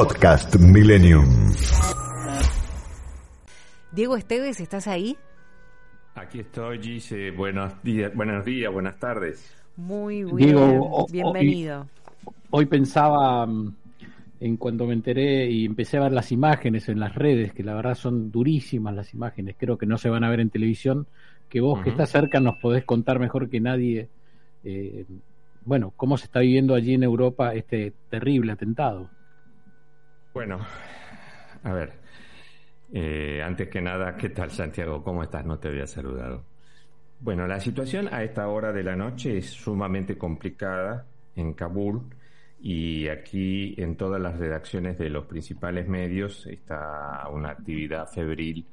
Podcast Millennium. Diego Esteves, ¿estás ahí? Aquí estoy, Gise. Buenos días, buenos días, buenas tardes. Muy bien, Diego, bienvenido. Hoy, hoy pensaba, mm, en cuanto me enteré y empecé a ver las imágenes en las redes, que la verdad son durísimas las imágenes, creo que no se van a ver en televisión, que vos que estás cerca nos podés contar mejor que nadie, eh, bueno, cómo se está viviendo allí en Europa este terrible atentado. Bueno, a ver, eh, antes que nada, ¿qué tal Santiago? ¿Cómo estás? No te había saludado. Bueno, la situación a esta hora de la noche es sumamente complicada en Kabul y aquí en todas las redacciones de los principales medios está una actividad febril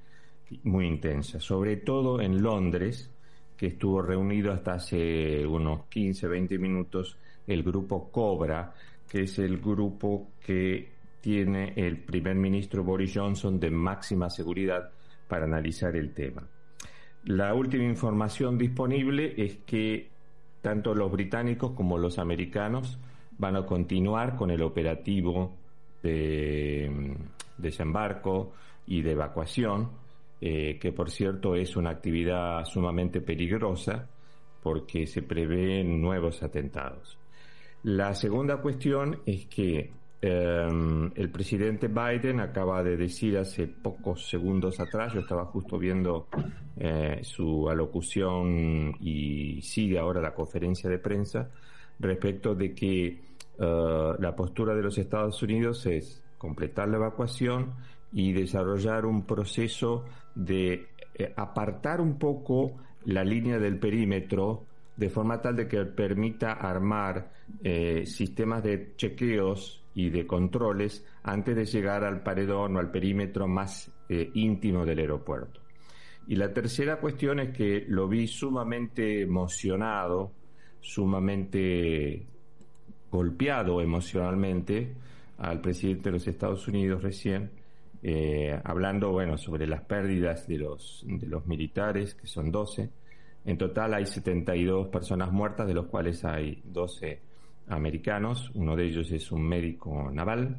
muy intensa, sobre todo en Londres, que estuvo reunido hasta hace unos 15, 20 minutos el grupo Cobra, que es el grupo que tiene el primer ministro Boris Johnson de máxima seguridad para analizar el tema. La última información disponible es que tanto los británicos como los americanos van a continuar con el operativo de mm, desembarco y de evacuación, eh, que por cierto es una actividad sumamente peligrosa porque se prevén nuevos atentados. La segunda cuestión es que eh, el presidente Biden acaba de decir hace pocos segundos atrás, yo estaba justo viendo eh, su alocución y sigue ahora la conferencia de prensa respecto de que eh, la postura de los Estados Unidos es completar la evacuación y desarrollar un proceso de apartar un poco la línea del perímetro de forma tal de que permita armar sistemas de chequeos y de controles antes de llegar al paredón o al perímetro más eh, íntimo del aeropuerto. Y la tercera cuestión es que lo vi sumamente emocionado, sumamente golpeado emocionalmente al presidente de los Estados Unidos recién, eh, hablando, bueno, sobre las pérdidas de los, de los militares, que son 12. En total hay 72 personas muertas, de los cuales hay 12 americanos. Uno de ellos es un médico naval.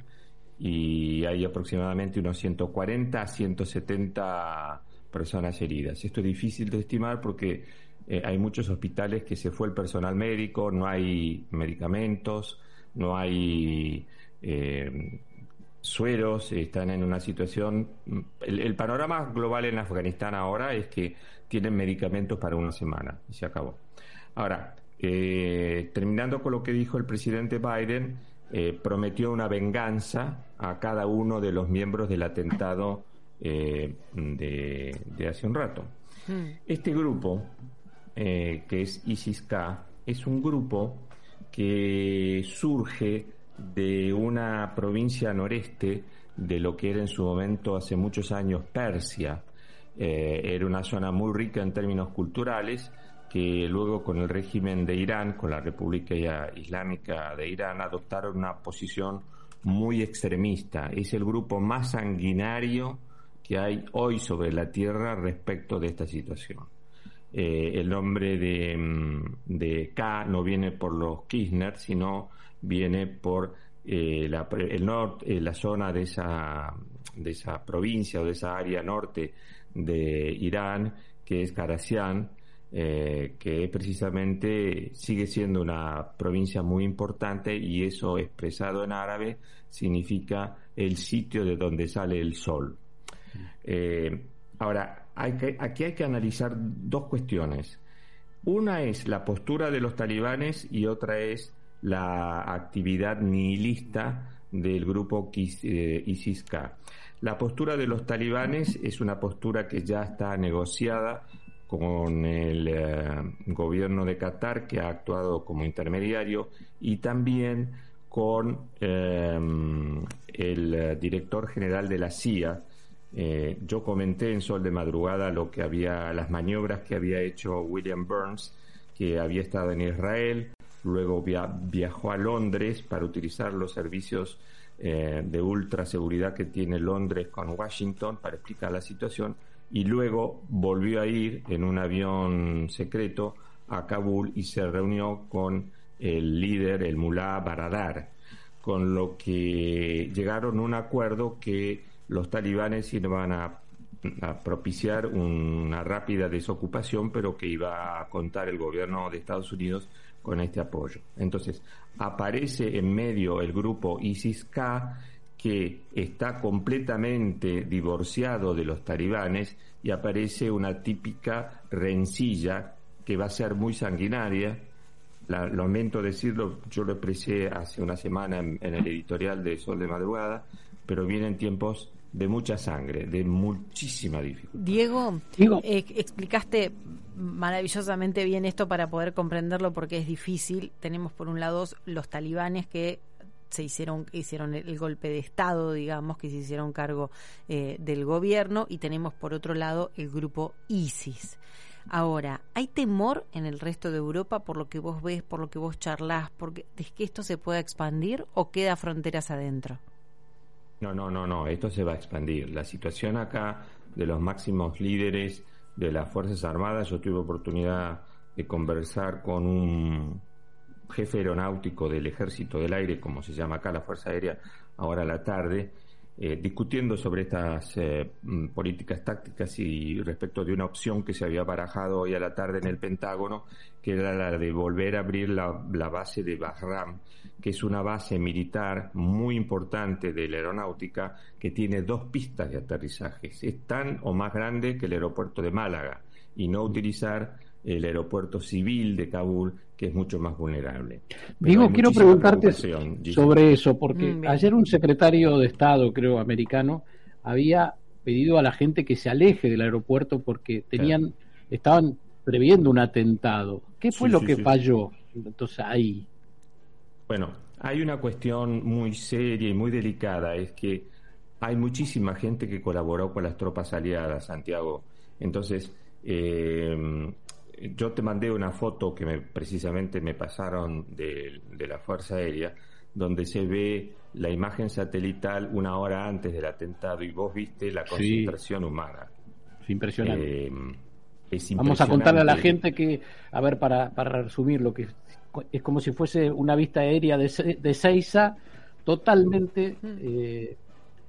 Y hay aproximadamente unos 140 a 170 personas heridas. Esto es difícil de estimar porque eh, hay muchos hospitales que se fue el personal médico, no hay medicamentos, no hay eh, sueros, están en una situación... El, el, panorama global en Afganistán ahora es que tienen medicamentos para una semana y se acabó. Ahora, eh, terminando con lo que dijo el presidente Biden, eh, prometió una venganza a cada uno de los miembros del atentado eh, de, de, hace un rato. Mm. Este grupo, que es ISIS-K, es un grupo que surge de una provincia noreste de lo que era en su momento hace muchos años Persia. Eh, era una zona muy rica en términos culturales que luego con el régimen de Irán, con la República Islámica de Irán, adoptaron una posición muy extremista. Es el grupo más sanguinario que hay hoy sobre la tierra respecto de esta situación. Eh, el nombre de, mm, de, K no viene por los Kirchner, sino viene por eh, la, el norte, eh, la zona de esa, de esa provincia o de esa área norte de Irán, que es Karasian, eh, que precisamente sigue siendo una provincia muy importante y eso expresado en árabe significa el sitio de donde sale el sol. Eh, ahora, aquí hay que analizar dos cuestiones. Una es la postura de los talibanes y otra es la actividad nihilista del grupo eh, ISIS-K. La postura de los talibanes es una postura que ya está negociada con el eh, gobierno de Qatar, que ha actuado como intermediario, y también con eh, el director general de la CIA. Eh, yo comenté en Sol de Madrugada lo que había, las maniobras que había hecho William Burns, que había estado en Israel, luego via viajó a Londres para utilizar los servicios eh, de ultra seguridad que tiene Londres con Washington para explicar la situación y luego volvió a ir en un avión secreto a Kabul y se reunió con el líder, el mulá Baradar. con lo que llegaron a un acuerdo que los talibanes iban a, propiciar una rápida desocupación, pero que iba a contar el gobierno de Estados Unidos con este apoyo. Entonces, aparece en medio el grupo ISIS-K, que está completamente divorciado de los talibanes y aparece una típica rencilla que va a ser muy sanguinaria. La, lamento decirlo, yo lo expresé hace una semana en, en el editorial de Sol de Madrugada, pero vienen tiempos de mucha sangre, de muchísima dificultad. Diego, Diego. eh, explicaste maravillosamente bien esto para poder comprenderlo porque es difícil. Tenemos por un lado los talibanes que se hicieron hicieron el, golpe de estado digamos que se hicieron cargo eh, del gobierno y tenemos por otro lado el grupo ISIS ahora hay temor en el resto de Europa por lo que vos ves por lo que vos charlas porque de que esto se pueda expandir o queda fronteras adentro No, no, no, no, esto se va a expandir. La situación acá de los máximos líderes de las Fuerzas Armadas, yo tuve oportunidad de conversar con un jefe aeronáutico del Ejército del Aire, como se llama acá la Fuerza Aérea, ahora a la tarde, eh, discutiendo sobre estas eh, mm, políticas tácticas y respecto de una opción que se había barajado hoy a la tarde en el Pentágono, que era la de volver a abrir la, base de Bahram, que es una base militar muy importante de la aeronáutica que tiene dos pistas de aterrizajes. Es tan o más grande que el aeropuerto de Málaga y no utilizar el aeropuerto civil de Kabul, que es mucho más vulnerable. Pero Digo, quiero preguntarte sobre eso, porque Mm, ayer un secretario de Estado, creo, americano, había pedido a la gente que se aleje del aeropuerto porque tenían, estaban previendo un atentado. ¿Qué fue Sí, lo sí, que sí. falló? Entonces ahí. Bueno, hay una cuestión muy seria y muy delicada, es que hay muchísima gente que colaboró con las tropas aliadas, Santiago. Entonces, eh, yo te mandé una foto que me, precisamente me pasaron de, de la Fuerza Aérea, donde se ve la imagen satelital una hora antes del atentado y vos viste la Sí. concentración humana. Es impresionante. Eh, es Vamos a contarle a la gente que, a ver, para, para resumir, lo que es como si fuese una vista aérea de, de Seiza totalmente eh,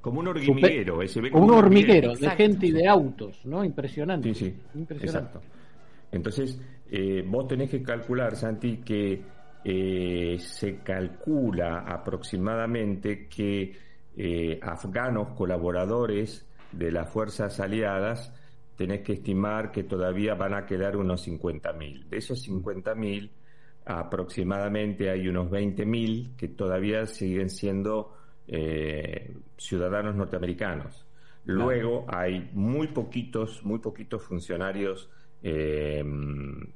Como un hormiguero, eh, se ve como un hormiguero de Exacto. gente y de autos, ¿no? Impresionante. Sí, sí, Impresionante. exacto. Entonces, eh, vos tenés que calcular, Santi, que eh, se calcula aproximadamente que eh, afganos colaboradores de las fuerzas aliadas tenés que estimar que todavía van a quedar unos 50.000. De esos 50.000, aproximadamente hay unos 20.000 que todavía siguen siendo eh, ciudadanos norteamericanos. Luego hay muy poquitos, muy poquitos funcionarios eh,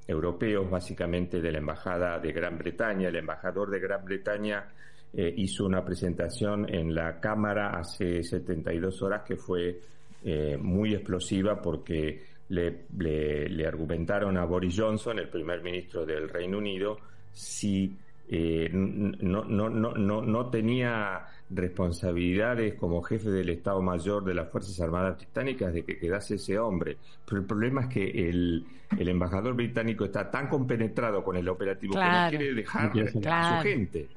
europeos, básicamente de la Embajada de Gran Bretaña. El embajador de Gran Bretaña eh, hizo una presentación en la Cámara hace 72 horas que fue eh, muy explosiva porque le, argumentaron a Boris Johnson, el primer ministro del Reino Unido, si eh, no, no, no, no, no tenía responsabilidades como jefe del Estado Mayor de las Fuerzas Armadas Británicas de que quedase ese hombre. Pero el problema es que el, el embajador británico está tan compenetrado con el operativo que no quiere dejar a su gente.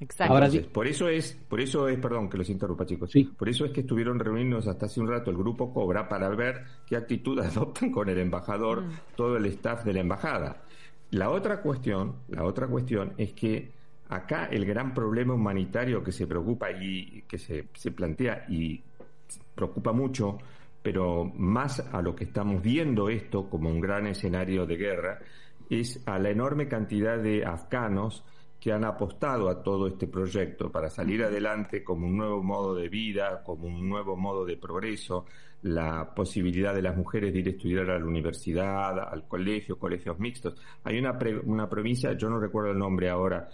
exacto Ahora Entonces, di- por eso es, por eso es, perdón que los interrumpa chicos, Sí. por eso es que estuvieron reunidos hasta hace un rato el grupo Cobra para ver qué actitud adoptan con el embajador, Mm. todo el staff de la embajada. La otra cuestión, la otra cuestión es que acá el gran problema humanitario que se preocupa y que se, se plantea y preocupa mucho, pero más a lo que estamos viendo esto como un gran escenario de guerra, es a la enorme cantidad de afganos que han apostado a todo este proyecto para salir adelante como un nuevo modo de vida, como un nuevo modo de progreso, la posibilidad de las mujeres de ir a estudiar a la universidad, al colegio, colegios mixtos. Hay una, pre- una provincia, yo no recuerdo el nombre ahora,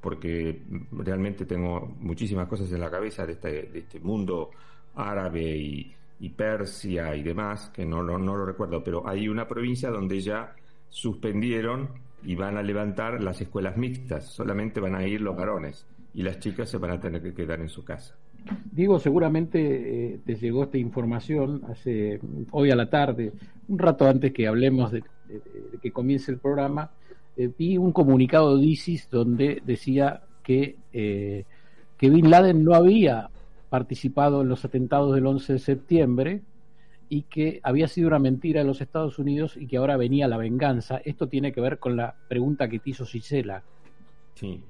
porque realmente tengo muchísimas cosas en la cabeza de este, de este mundo árabe y, Persia y demás, que no, no lo recuerdo, pero hay una provincia donde ya suspendieron y van a levantar las escuelas mixtas, solamente van a ir los varones y las chicas se van a tener que quedar en su casa. Digo, seguramente eh, te llegó esta información hace hoy a la tarde, un rato antes que hablemos de, de- de que comience el programa, eh, vi un comunicado de ISIS donde decía que eh, que Bin Laden no había participado en los atentados del 11 de septiembre y que había sido una mentira en los Estados Unidos y que ahora venía la venganza. Esto tiene que ver con la pregunta que te hizo Cisela. Sí.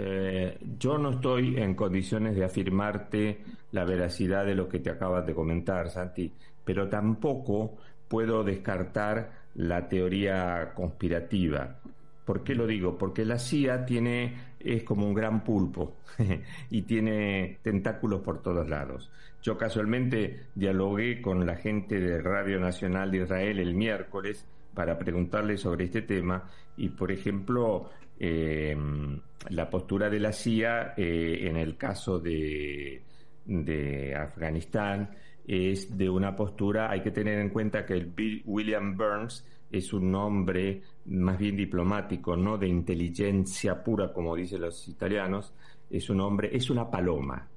Eh, yo no estoy en condiciones de afirmarte la veracidad de lo que te acabas de comentar, Santi, pero tampoco puedo descartar la teoría conspirativa. ¿Por qué lo digo? Porque la CIA tiene, es como un gran pulpo y tiene tentáculos por todos lados. Yo casualmente dialogué con la gente de Radio Nacional de Israel el miércoles para preguntarle sobre este tema y, por ejemplo, em, la postura de la CIA eh, en el caso de, de Afganistán es de una postura, hay que tener en cuenta que el William Burns es un nombre más bien diplomático, no de inteligencia pura como dicen los italianos, es un hombre, es una paloma.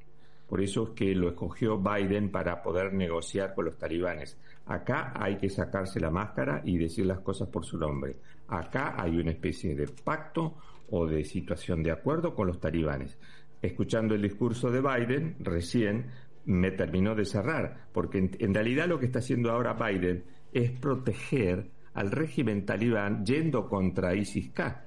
Por eso es que lo escogió Biden para poder negociar con los talibanes. Acá hay que sacarse la máscara y decir las cosas por su nombre. Acá hay una especie de pacto o de situación de acuerdo con los talibanes. Escuchando el discurso de Biden, recién me terminó de cerrar, porque en, realidad lo que está haciendo ahora Biden es proteger al régimen talibán yendo contra ISIS-K.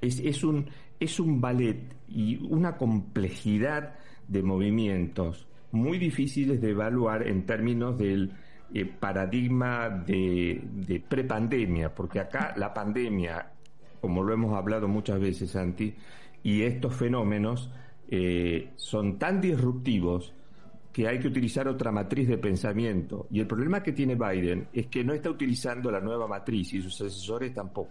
Es, un, es un ballet y una complejidad de movimientos muy difíciles de evaluar en términos del eh, paradigma de, de prepandemia, porque acá la pandemia, como lo hemos hablado muchas veces, Santi, y estos fenómenos eh, son tan disruptivos que hay que utilizar otra matriz de pensamiento. Y el problema que tiene Biden es que no está utilizando la nueva matriz y sus asesores tampoco.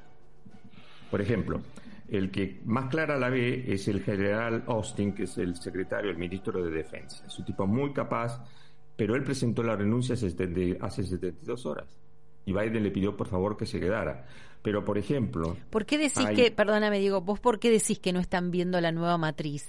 Por ejemplo, el que más clara la ve es el general Austin, que es el secretario, el ministro de Defensa. Es un tipo muy capaz, pero él presentó la renuncia hace 72 horas. Y Biden le pidió por favor que se quedara. Pero, por ejemplo... ¿Por qué decís que, perdóname, digo, vos por qué decís que no están viendo la nueva matriz?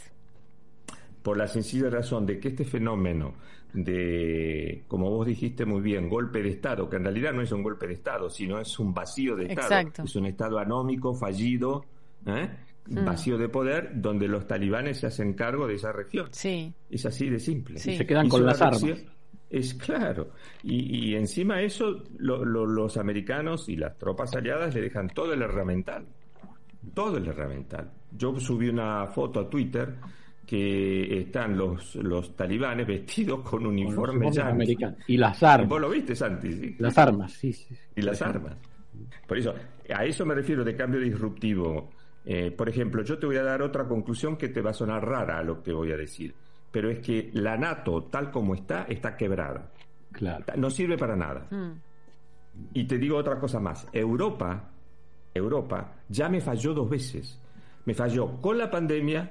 Por la sencilla razón de que este fenómeno de, como vos dijiste muy bien, golpe de Estado, que en realidad no es un golpe de Estado, sino es un vacío de Estado. Es un Estado anómico, fallido, ¿eh? Mm. vacío de poder, donde los talibanes se hacen cargo de esa región. Sí. Es así de simple. Se quedan con las armas. Es claro. Y, y encima eso, los americanos y las tropas aliadas le dejan todo el herramental. Todo el herramental. Yo subí una foto a Twitter que están los, los talibanes vestidos con uniformes americanos. Y las armas. Vos lo viste, Santi. Las armas, sí, sí. Y las armas. Por eso, a eso me refiero de cambio disruptivo. Eh, por ejemplo, yo te voy a dar otra conclusión que te va a sonar rara a lo que voy a decir, pero es que la NATO, tal como está, está quebrada. Claro. No sirve para nada. Mm. Y te digo otra cosa más. Europa, Europa, ya me falló dos veces. Me falló con la pandemia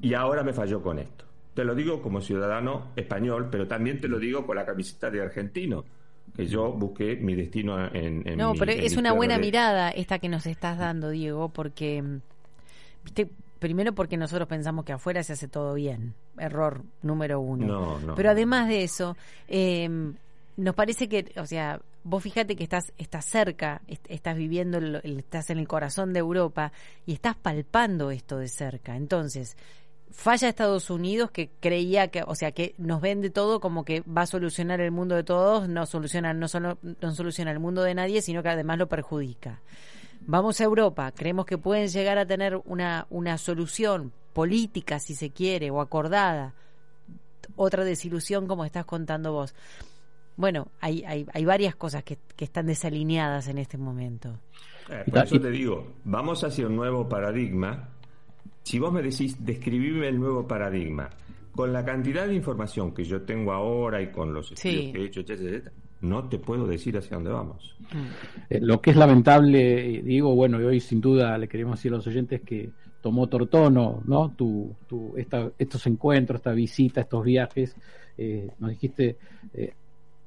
y ahora me falló con esto. Te lo digo como ciudadano español, pero también te lo digo con la camiseta de argentino que yo busqué mi destino en... en no, pero es una buena mirada esta que nos estás dando, Diego, porque, viste, primero porque nosotros pensamos que afuera se hace todo bien, error número uno. No, no. Pero además de eso, em, nos parece que, o sea, vos fíjate que estás, estás cerca, estás viviendo, estás en el corazón de Europa y estás palpando esto de cerca. Entonces, falla Estados Unidos que creía que, o sea, que nos vende todo como que va a solucionar el mundo de todos, no soluciona, no solo no soluciona el mundo de nadie, sino que además lo perjudica. Vamos a Europa, creemos que pueden llegar a tener una, una solución política, si se quiere, o acordada. Otra desilusión como estás contando vos. Bueno, hay, hay, hay varias cosas que, que están desalineadas en este momento. Eh, por eso te digo, vamos hacia un nuevo paradigma si vos me decís, describirme el nuevo paradigma, con la cantidad de información que yo tengo ahora y con los estudios que he hecho, etcétera, no te puedo decir hacia dónde vamos. Mm. Eh, lo que es lamentable, digo, bueno, y hoy sin duda le queremos decir a los oyentes que tomó Tortono, ¿no? Tu, tu, estos encuentros, esta visita, estos viajes, eh, nos dijiste, eh,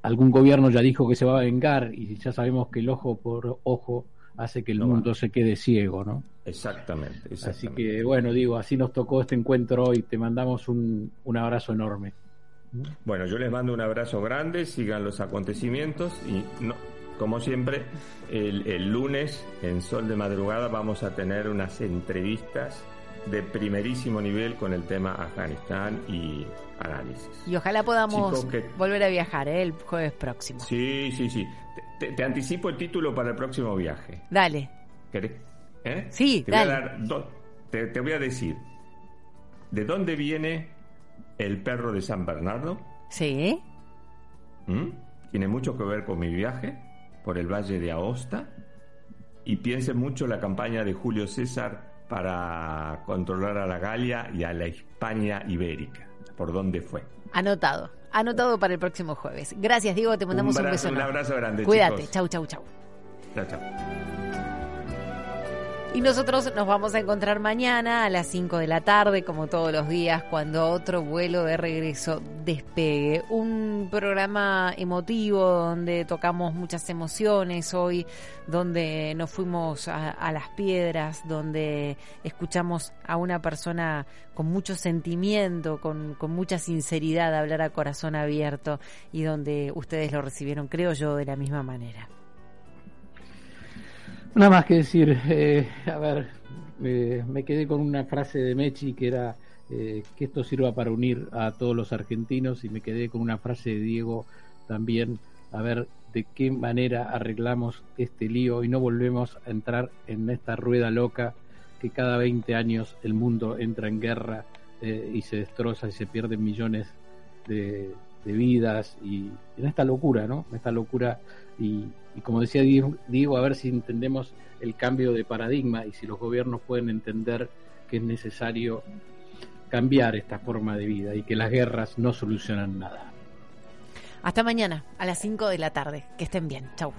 algún gobierno ya dijo que se va a vengar y ya sabemos que el ojo por ojo hace que el mundo se quede ciego, ¿no? Exactamente, Así que bueno, digo, así nos tocó este encuentro hoy. Te mandamos un, un abrazo enorme. Bueno, yo les mando un abrazo grande, sigan los acontecimientos y no, como siempre, el, el lunes en Sol de Madrugada vamos a tener unas entrevistas de primerísimo nivel con el tema Afganistán y análisis. Y ojalá podamos Chicos, que- volver a viajar ¿eh? el jueves próximo. Sí, sí, sí. Te, te anticipo el título para el próximo viaje. Dale. ¿Querés? ¿Eh? Sí, te voy a dar do- te, te voy a decir. ¿De dónde viene el perro de San Bernardo? Sí. ¿Mm? Tiene mucho que ver con mi viaje por el Valle de Aosta y piense mucho la campaña de Julio César para controlar a la Galia y a la Hispania ibérica. ¿Por dónde fue? Anotado. Anotado para el próximo jueves. Gracias, Diego. Te mandamos un, abrazo- beso. un abrazo grande, Cuídate. chicos. Chau, chau, chau. Chao, chao. Y nosotros nos vamos a encontrar mañana a las 5 de la tarde, como todos los días, cuando otro vuelo de regreso despegue. Un programa emotivo donde tocamos muchas emociones hoy, donde nos fuimos a, a las piedras, donde escuchamos a una persona con mucho sentimiento, con, con mucha sinceridad hablar a corazón abierto y donde ustedes lo recibieron, creo yo, de la misma manera. Nada más que decir, eh, a ver, eh, me quedé con una frase de Mechi que era eh, que esto sirva para unir a todos los argentinos y me quedé con una frase de Diego también, a ver de qué manera arreglamos este lío y no volvemos a entrar en esta rueda loca que cada 20 años el mundo entra en guerra eh, y se destroza y se pierden millones de, de vidas y en esta locura, ¿no? En esta locura y, y como decía Diego, Diego, a ver si entendemos el cambio de paradigma y si los gobiernos pueden entender que es necesario cambiar esta forma de vida y que las guerras no solucionan nada. Hasta mañana a las 5 de la tarde. Que estén bien. Chau.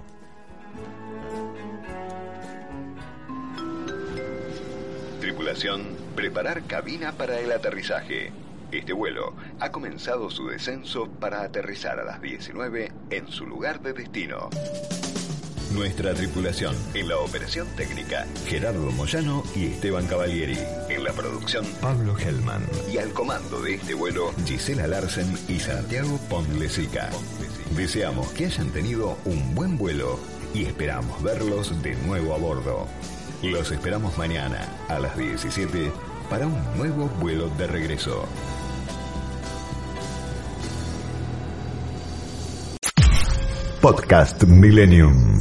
Tripulación, preparar cabina para el aterrizaje. Este vuelo ha comenzado su descenso para aterrizar a las 19 en su lugar de destino. Nuestra tripulación en la operación técnica, Gerardo Moyano y Esteban Cavalieri. En la producción, Pablo Hellman. y al comando de este vuelo, Gisela Larsen y Santiago Pondlesica. Deseamos que hayan tenido un buen vuelo y esperamos verlos de nuevo a bordo. Los esperamos mañana a las 17 para un nuevo vuelo de regreso. Podcast Millennium.